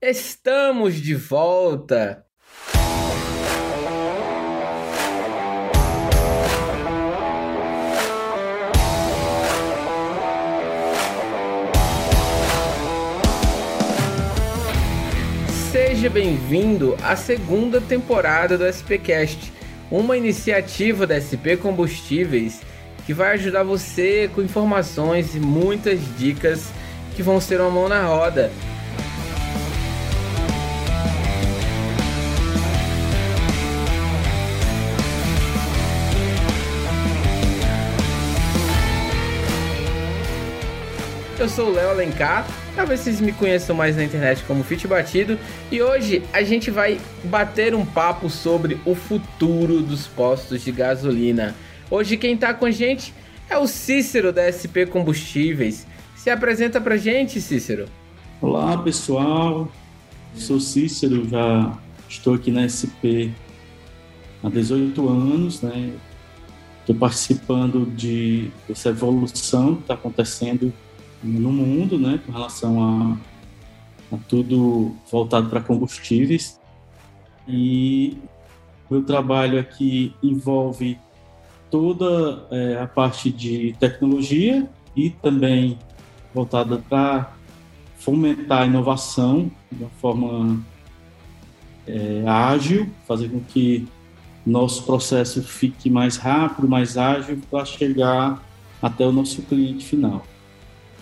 Estamos de volta! Seja bem-vindo à segunda temporada do SPcast, uma iniciativa da SP Combustíveis que vai ajudar você com informações e muitas dicas que vão ser uma mão na roda Eu sou o Léo Alencar, talvez vocês me conheçam mais na internet como Fit Batido, e hoje a gente vai bater um papo sobre o futuro dos postos de gasolina. Hoje quem está com a gente é o Cícero da SP Combustíveis. Se apresenta pra gente, Cícero. Olá, pessoal. Sou Cícero, já estou aqui na SP há 18 anos, né? Estou participando de dessa evolução que está acontecendo no mundo, né, com relação a, a tudo voltado para combustíveis. E meu trabalho aqui envolve toda é, a parte de tecnologia e também voltada para fomentar a inovação de uma forma é, ágil, fazer com que nosso processo fique mais rápido, mais ágil para chegar até o nosso cliente final.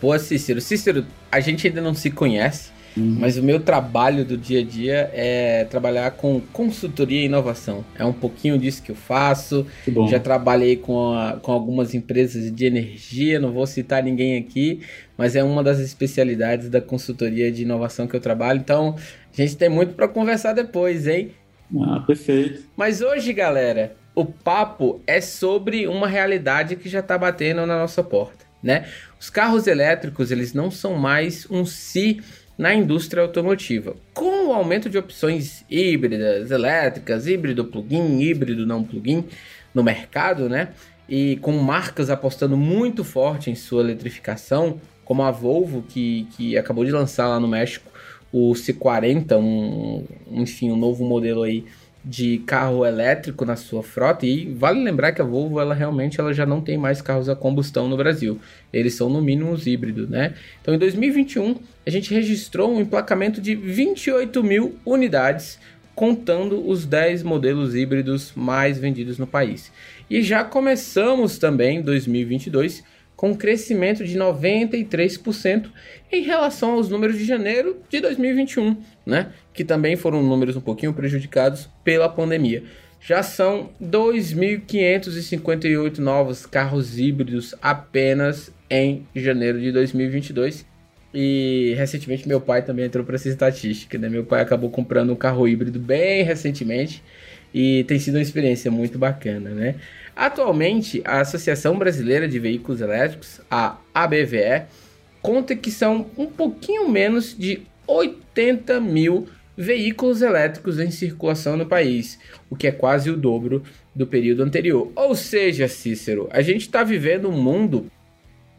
Pô, Cícero, Cícero, a gente ainda não se conhece, uhum. mas o meu trabalho do dia a dia é trabalhar com consultoria e inovação. É um pouquinho disso que eu faço. Que Já trabalhei com, a, com algumas empresas de energia, não vou citar ninguém aqui, mas é uma das especialidades da consultoria de inovação que eu trabalho. Então, a gente tem muito para conversar depois, hein? Ah, perfeito. Mas hoje, galera, o papo é sobre uma realidade que já está batendo na nossa porta né? Os carros elétricos, eles não são mais um si na indústria automotiva. Com o aumento de opções híbridas, elétricas, híbrido plug-in, híbrido não plug-in no mercado, né? E com marcas apostando muito forte em sua eletrificação, como a Volvo, que, que acabou de lançar lá no México o C40, um, enfim, um novo modelo aí de carro elétrico na sua frota e vale lembrar que a Volvo ela realmente ela já não tem mais carros a combustão no Brasil. Eles são no mínimo os híbridos, né? Então em 2021 a gente registrou um emplacamento de 28 mil unidades, contando os 10 modelos híbridos mais vendidos no país. E já começamos também 2022 com um crescimento de 93% em relação aos números de janeiro de 2021, né? Que também foram números um pouquinho prejudicados pela pandemia. Já são 2.558 novos carros híbridos apenas em janeiro de 2022. E recentemente meu pai também entrou para essa estatística, né? Meu pai acabou comprando um carro híbrido bem recentemente e tem sido uma experiência muito bacana, né? Atualmente, a Associação Brasileira de Veículos Elétricos, a ABVE, conta que são um pouquinho menos de 80 mil veículos elétricos em circulação no país, o que é quase o dobro do período anterior. Ou seja, Cícero, a gente está vivendo um mundo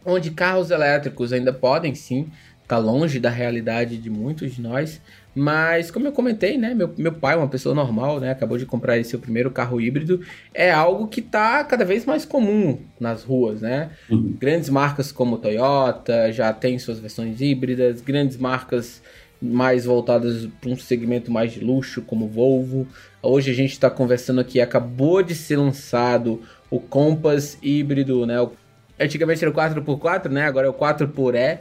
onde carros elétricos ainda podem sim estar tá longe da realidade de muitos de nós, mas, como eu comentei, né? Meu, meu pai, uma pessoa normal, né? Acabou de comprar esse seu primeiro carro híbrido. É algo que está cada vez mais comum nas ruas, né? Uhum. Grandes marcas como Toyota já têm suas versões híbridas. Grandes marcas mais voltadas para um segmento mais de luxo, como Volvo. Hoje a gente está conversando aqui, acabou de ser lançado o Compass híbrido, né? Antigamente era o 4x4, né? Agora é o 4xe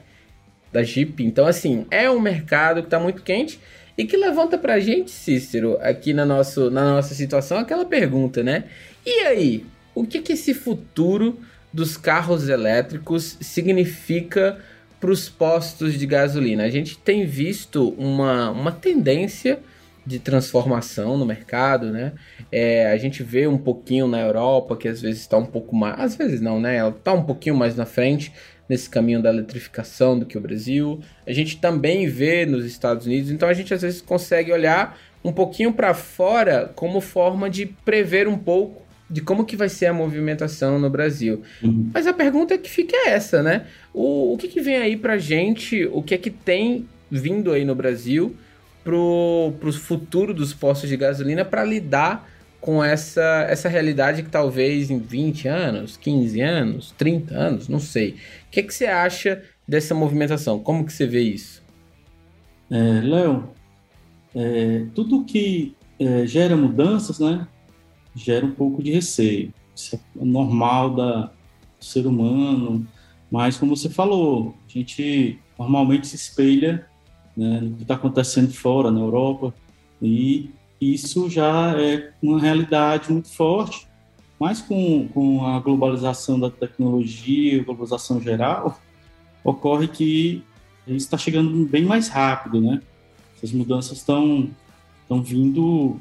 da Jeep. Então, assim, é um mercado que está muito quente e que levanta para a gente, Cícero, aqui na, nosso, na nossa situação, aquela pergunta, né? E aí, o que, que esse futuro dos carros elétricos significa para os postos de gasolina? A gente tem visto uma, uma tendência de transformação no mercado, né? É, a gente vê um pouquinho na Europa que às vezes está um pouco mais, às vezes não, né? Ela está um pouquinho mais na frente nesse caminho da eletrificação do que o Brasil. A gente também vê nos Estados Unidos, então a gente às vezes consegue olhar um pouquinho para fora como forma de prever um pouco de como que vai ser a movimentação no Brasil. Uhum. Mas a pergunta que fica é essa, né? O, o que, que vem aí pra gente, o que é que tem vindo aí no Brasil pro, pro futuro dos postos de gasolina para lidar com essa, essa realidade que talvez em 20 anos, 15 anos, 30 anos, não sei. O que, que você acha dessa movimentação? Como que você vê isso? É, Léo, é, tudo que é, gera mudanças, né, gera um pouco de receio. Isso é normal da, do ser humano, mas como você falou, a gente normalmente se espelha né, no que está acontecendo fora, na Europa, e isso já é uma realidade muito forte. Mas com, com a globalização da tecnologia, globalização geral, ocorre que isso está chegando bem mais rápido, né? Essas mudanças estão estão vindo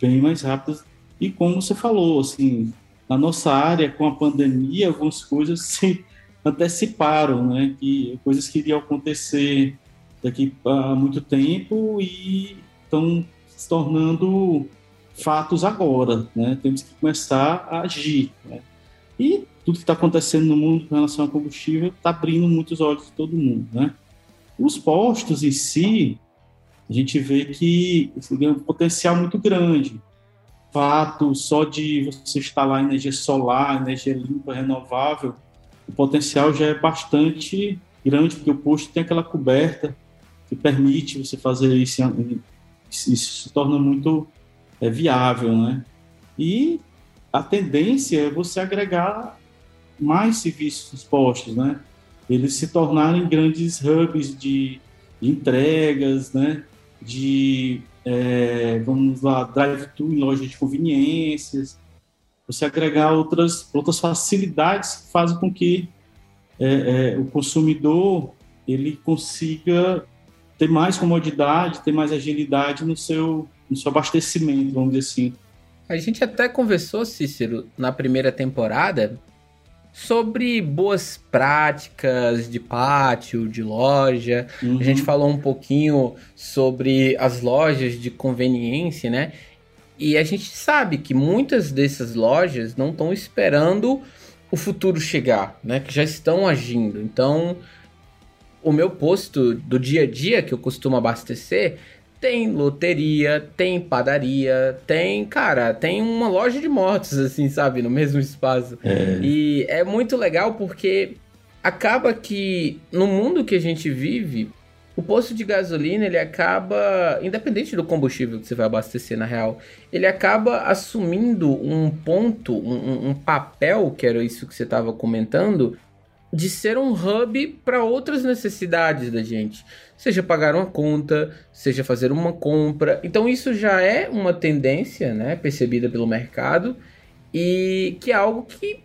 bem mais rápidas. E como você falou, assim, na nossa área, com a pandemia, algumas coisas se anteciparam, né? Que coisas que iriam acontecer daqui a muito tempo e estão se tornando fatos agora, né? Temos que começar a agir, né? E tudo que está acontecendo no mundo com relação ao combustível está abrindo muitos olhos de todo mundo, né? Os postos em si, a gente vê que tem um potencial muito grande. Fato só de você instalar energia solar, energia limpa, renovável, o potencial já é bastante grande, porque o posto tem aquela coberta que permite você fazer isso, isso se torna muito é, viável, né? E a tendência é você agregar mais serviços postos, né? Eles se tornarem grandes hubs de, de entregas, né? De, é, vamos lá, drive-thru em lojas de conveniências, você agregar outras, outras facilidades que fazem com que é, é, o consumidor ele consiga ter mais comodidade, ter mais agilidade no seu, no seu abastecimento, vamos dizer assim. A gente até conversou, Cícero, na primeira temporada, sobre boas práticas de pátio, de loja. Uhum. A gente falou um pouquinho sobre as lojas de conveniência, né? E a gente sabe que muitas dessas lojas não estão esperando o futuro chegar, né? Que já estão agindo. Então, o meu posto do dia a dia que eu costumo abastecer tem loteria, tem padaria, tem, cara, tem uma loja de motos, assim, sabe, no mesmo espaço. É. E é muito legal porque acaba que no mundo que a gente vive, o posto de gasolina, ele acaba, independente do combustível que você vai abastecer na real, ele acaba assumindo um ponto, um, um papel, que era isso que você estava comentando, de ser um hub para outras necessidades da gente. Seja pagar uma conta, seja fazer uma compra. Então isso já é uma tendência, né, percebida pelo mercado e que é algo que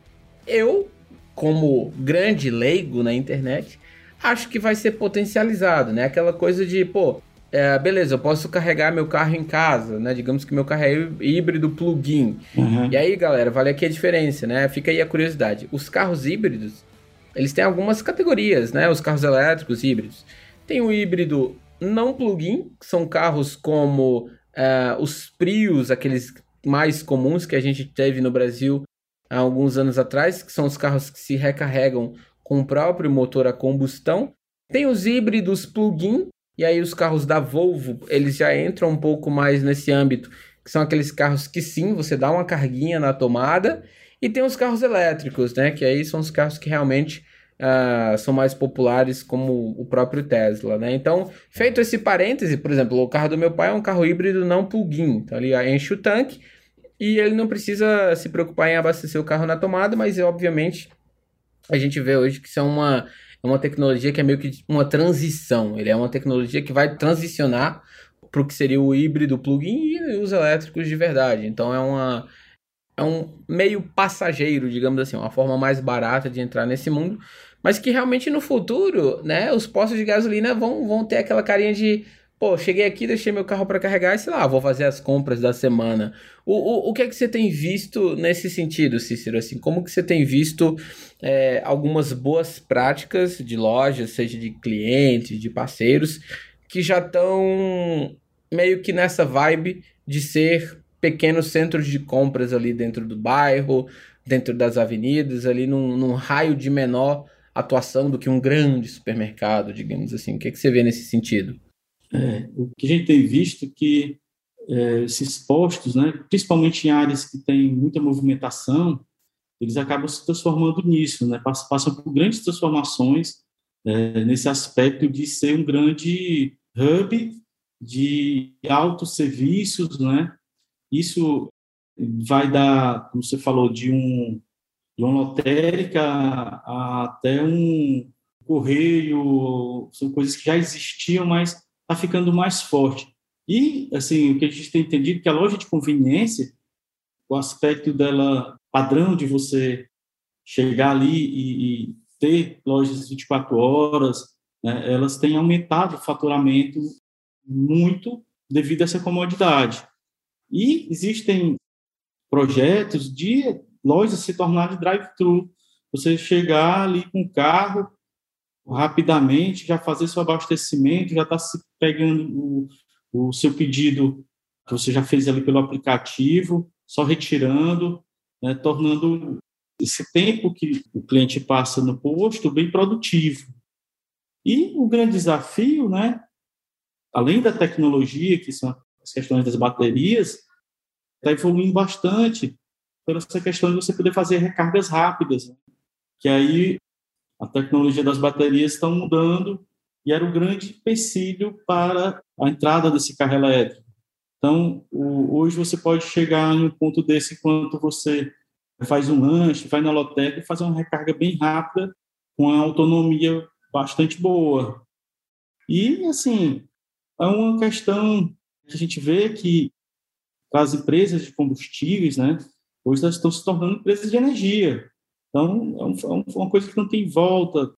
eu, como grande leigo na internet, acho que vai ser potencializado, né? Aquela coisa de, pô, é, beleza, eu posso carregar meu carro em casa, né? Digamos que meu carro é híbrido plug-in. Uhum. E aí, galera, vale aqui a diferença, né? Fica aí a curiosidade. Os carros híbridos, eles têm algumas categorias, né? Os carros elétricos híbridos. Tem o híbrido não plug-in, que são carros como uh, os Prius, aqueles mais comuns que a gente teve no Brasil há alguns anos atrás, que são os carros que se recarregam com o próprio motor a combustão. Tem os híbridos plug-in, e aí os carros da Volvo, eles já entram um pouco mais nesse âmbito, que são aqueles carros que sim, você dá uma carguinha na tomada, e tem os carros elétricos, né? Que aí são os carros que realmente uh, são mais populares, como o próprio Tesla, né? Então, feito esse parêntese, por exemplo, o carro do meu pai é um carro híbrido não plug-in. Então, ele enche o tanque e ele não precisa se preocupar em abastecer o carro na tomada, mas obviamente a gente vê hoje que isso é uma, é uma tecnologia que é meio que uma transição. Ele é uma tecnologia que vai transicionar para o que seria o híbrido plug-in e os elétricos de verdade. Então é uma é um meio passageiro, digamos assim, uma forma mais barata de entrar nesse mundo, mas que realmente no futuro, né, os postos de gasolina vão, vão ter aquela carinha de, pô, cheguei aqui, deixei meu carro para carregar e sei lá, vou fazer as compras da semana. O, o, o que é que você tem visto nesse sentido, Cícero? Assim, como que você tem visto é, algumas boas práticas de lojas, seja de clientes, de parceiros, que já estão meio que nessa vibe de ser pequenos centros de compras ali dentro do bairro, dentro das avenidas, ali num, num raio de menor atuação do que um grande supermercado, digamos assim. O que, é que você vê nesse sentido? É, o que a gente tem visto é que é, esses postos, né, principalmente em áreas que tem muita movimentação, eles acabam se transformando nisso, né, passam por grandes transformações é, nesse aspecto de ser um grande hub de autosserviços, né? Isso vai dar, como você falou, de, um, de uma lotérica até um correio, são coisas que já existiam, mas está ficando mais forte. E, assim, o que a gente tem entendido é que a loja de conveniência, o aspecto dela padrão de você chegar ali e, e ter lojas 24 horas, né, elas têm aumentado o faturamento muito devido a essa comodidade. E existem projetos de lojas se tornarem drive-thru. Você chegar ali com o carro rapidamente, já fazer seu abastecimento, já está pegando o, o seu pedido que você já fez ali pelo aplicativo, só retirando, né, tornando esse tempo que o cliente passa no posto bem produtivo. E o grande desafio, né, além da tecnologia, que são as questões das baterias, está evoluindo bastante pela essa questão de você poder fazer recargas rápidas, né? que aí a tecnologia das baterias está mudando e era o grande empecilho para a entrada desse carro elétrico. Então, hoje você pode chegar em um ponto desse enquanto você faz um lanche, vai na lotérica e faz uma recarga bem rápida, com uma autonomia bastante boa. E, assim, é uma questão que a gente vê que as empresas de combustíveis, né, hoje elas estão se tornando empresas de energia. Então, é, é uma coisa que não tem volta.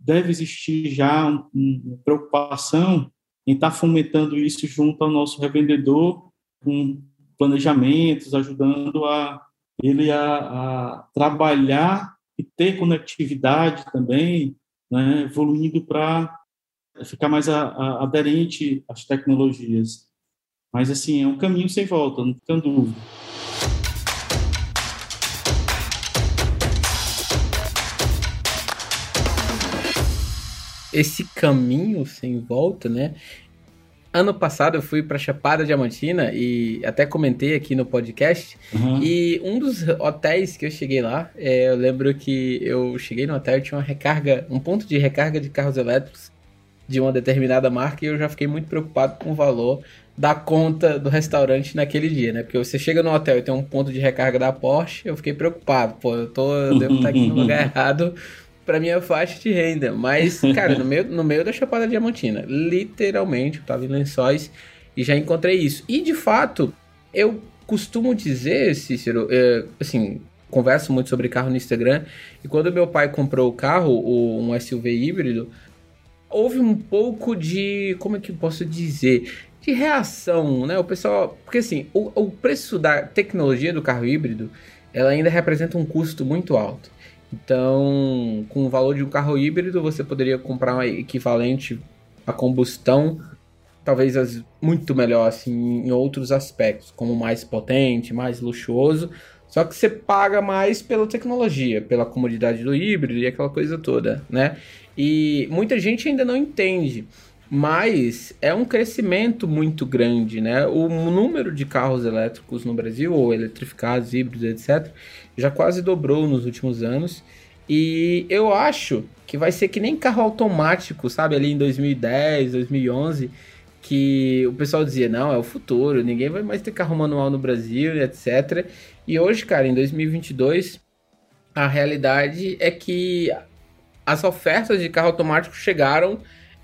Deve existir já uma preocupação em estar fomentando isso junto ao nosso revendedor, com planejamentos, ajudando a ele a, a trabalhar e ter conectividade também, né, evoluindo para ficar mais a, a, aderente às tecnologias. Mas, assim, é um caminho sem volta, não tem dúvida. Esse caminho sem volta, né? Ano passado eu fui para Chapada Diamantina e até comentei aqui no podcast. Uhum. E um dos hotéis que eu cheguei lá, é, eu lembro que eu cheguei no hotel e tinha uma recarga, um ponto de recarga de carros elétricos de uma determinada marca e eu já fiquei muito preocupado com o valor da conta do restaurante naquele dia, né? Porque você chega no hotel e tem um ponto de recarga da Porsche, eu fiquei preocupado. Pô, eu, tô, eu devo estar aqui no lugar errado para minha faixa de renda. Mas, cara, no meio, no meio da Chapada Diamantina, literalmente, eu tava em Lençóis e já encontrei isso. E, de fato, eu costumo dizer, Cícero, é, assim, converso muito sobre carro no Instagram, e quando meu pai comprou o carro, o, um SUV híbrido, houve um pouco de, como é que eu posso dizer, de reação, né? O pessoal, porque assim, o, o preço da tecnologia do carro híbrido, ela ainda representa um custo muito alto. Então, com o valor de um carro híbrido, você poderia comprar um equivalente a combustão, talvez as, muito melhor assim em outros aspectos, como mais potente, mais luxuoso. Só que você paga mais pela tecnologia, pela comodidade do híbrido e aquela coisa toda, né? E muita gente ainda não entende, mas é um crescimento muito grande, né? O número de carros elétricos no Brasil, ou eletrificados, híbridos, etc., já quase dobrou nos últimos anos. E eu acho que vai ser que nem carro automático, sabe? Ali em 2010, 2011, que o pessoal dizia: não, é o futuro, ninguém vai mais ter carro manual no Brasil, etc. E hoje, cara, em 2022, a realidade é que as ofertas de carro automático chegaram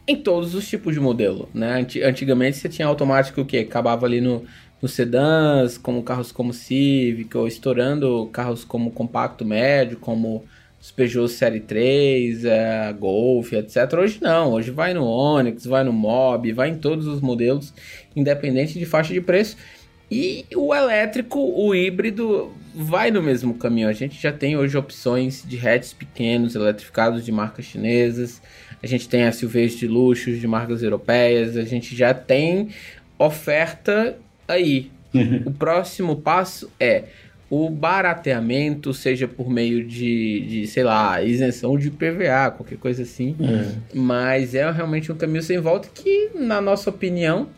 em todos os tipos de modelo, né? Antigamente você tinha automático que acabava ali no, sedãs, como carros como Civic, ou estourando carros como compacto médio, como os Peugeot Série 3, é, Golf, etc. Hoje não, hoje vai no Onix, vai no Mob, vai em todos os modelos, independente de faixa de preço. E o elétrico, o híbrido, vai no mesmo caminho. A gente já tem hoje opções de hatches pequenos, eletrificados de marcas chinesas. A gente tem SUVs de luxo de marcas europeias. A gente já tem oferta aí. o próximo passo é o barateamento, seja por meio de, de sei lá, isenção de PVA, qualquer coisa assim. É. Mas é realmente um caminho sem volta que, na nossa opinião,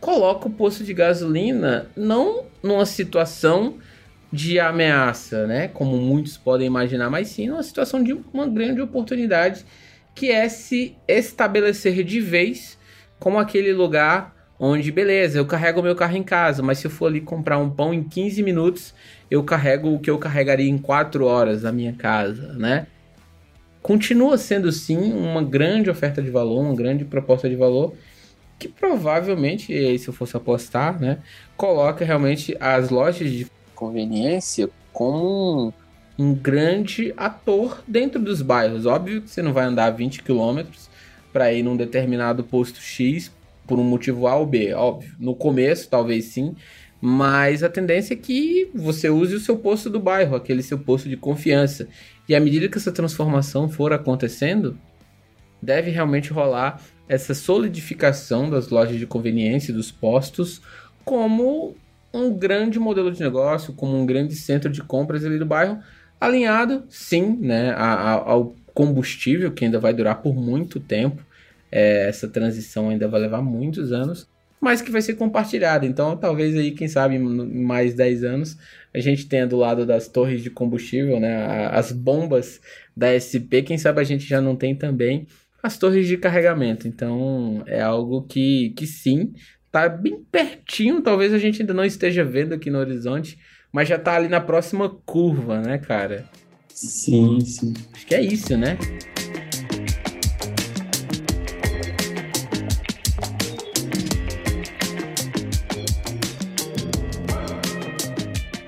coloca o posto de gasolina não numa situação de ameaça, né? Como muitos podem imaginar, mas sim numa situação de uma grande oportunidade que é se estabelecer de vez como aquele lugar onde, beleza, eu carrego meu carro em casa, mas se eu for ali comprar um pão em 15 minutos, eu carrego o que eu carregaria em 4 horas na minha casa, né? Continua sendo sim uma grande oferta de valor, uma grande proposta de valor, que provavelmente, se eu fosse apostar, né, coloca realmente as lojas de conveniência como um, um grande ator dentro dos bairros. Óbvio que você não vai andar 20 quilômetros para ir num determinado posto X por um motivo A ou B, óbvio. No começo, talvez sim, mas a tendência é que você use o seu posto do bairro, aquele seu posto de confiança. E à medida que essa transformação for acontecendo, deve realmente rolar essa solidificação das lojas de conveniência, dos postos, como um grande modelo de negócio, como um grande centro de compras ali do bairro, alinhado, sim, né, ao combustível, que ainda vai durar por muito tempo. É, essa transição ainda vai levar muitos anos, mas que vai ser compartilhada. Então, talvez aí, quem sabe, mais 10 anos, a gente tenha do lado das torres de combustível, né, as bombas da SP, quem sabe a gente já não tem também as torres de carregamento. Então, é algo que, que sim, tá bem pertinho, talvez a gente ainda não esteja vendo aqui no horizonte, mas já tá ali na próxima curva, né, cara? Sim, sim. Acho que é isso, né?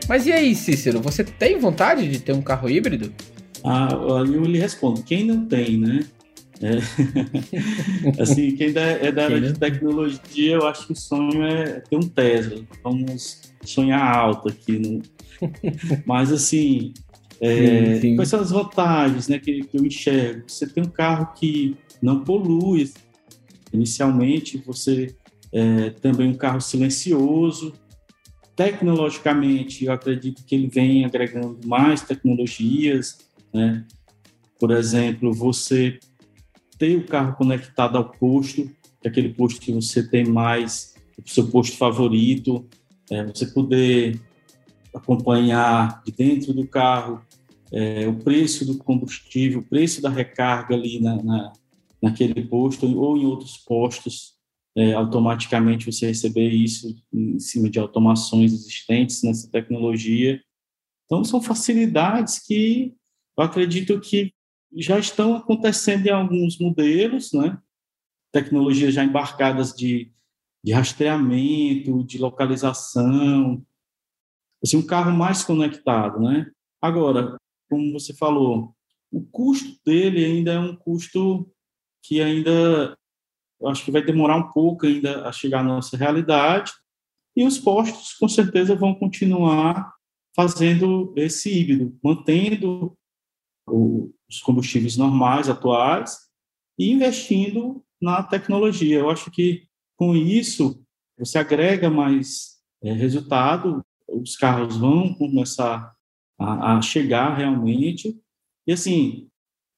Mas e aí, Cícero, você tem vontade de ter um carro híbrido? Ah, eu lhe respondo, quem não tem, né? É. assim, quem é da área de tecnologia, eu acho que o sonho é ter um Tesla. Vamos sonhar alto aqui. No... Mas, assim, é, sim, sim. quais são as vantagens né, que, que eu enxergo? Você tem um carro que não polui. Inicialmente, você é, também um carro silencioso. Tecnologicamente, eu acredito que ele vem agregando mais tecnologias. Né? Por exemplo, você ter o carro conectado ao posto, que é aquele posto que você tem mais, o seu posto favorito, é, você poder acompanhar de dentro do carro é, o preço do combustível, o preço da recarga ali na, na naquele posto ou em outros postos, é, automaticamente você receber isso em cima de automações existentes nessa tecnologia. Então, são facilidades que eu acredito que já estão acontecendo em alguns modelos, né? Tecnologias já embarcadas de, de rastreamento, de localização, assim, um carro mais conectado, né? Agora, como você falou, o custo dele ainda é um custo que ainda eu acho que vai demorar um pouco ainda a chegar à nossa realidade e os postos com certeza vão continuar fazendo esse híbrido, mantendo o, os combustíveis normais atuais e investindo na tecnologia. Eu acho que com isso você agrega mais é, resultado, os carros vão começar a, a, chegar realmente. E assim,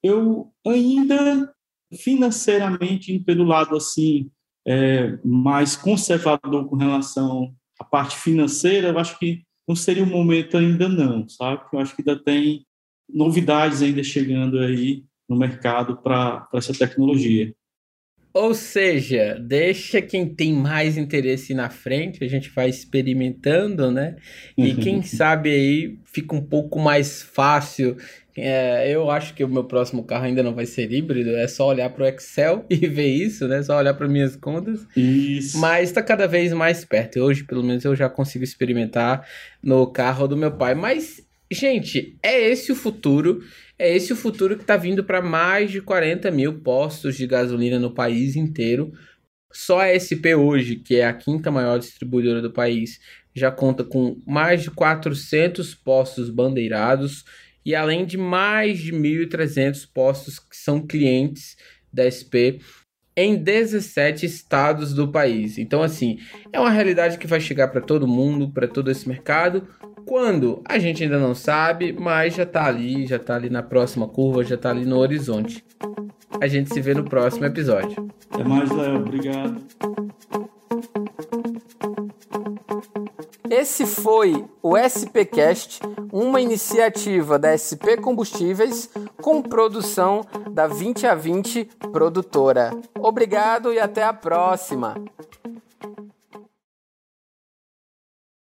eu ainda financeiramente pelo lado assim é, mais conservador com relação à parte financeira, eu acho que não seria o momento ainda não, sabe? Eu acho que ainda tem novidades ainda chegando aí no mercado para essa tecnologia. Ou seja, deixa quem tem mais interesse na frente, a gente vai experimentando, né? E quem sabe aí fica um pouco mais fácil. É, eu acho que o meu próximo carro ainda não vai ser híbrido, é só olhar para o Excel e ver isso, né? Só olhar para minhas contas. Isso. Mas está cada vez mais perto. Hoje, pelo menos, eu já consigo experimentar no carro do meu pai. Mas Gente, é esse o futuro. É esse o futuro que está vindo para mais de 40 mil postos de gasolina no país inteiro. Só a SP hoje, que é a quinta maior distribuidora do país, já conta com mais de 400 postos bandeirados e além de mais de 1.300 postos que são clientes da SP em 17 estados do país. Então, assim, é uma realidade que vai chegar para todo mundo, para todo esse mercado, Quando? A gente ainda não sabe, mas já tá ali, já tá ali na próxima curva, já tá ali no horizonte. A gente se vê no próximo episódio. Até mais, Léo. Obrigado. Esse foi o SPcast, uma iniciativa da SP Combustíveis com produção da 20 a 20 produtora. Obrigado e até a próxima.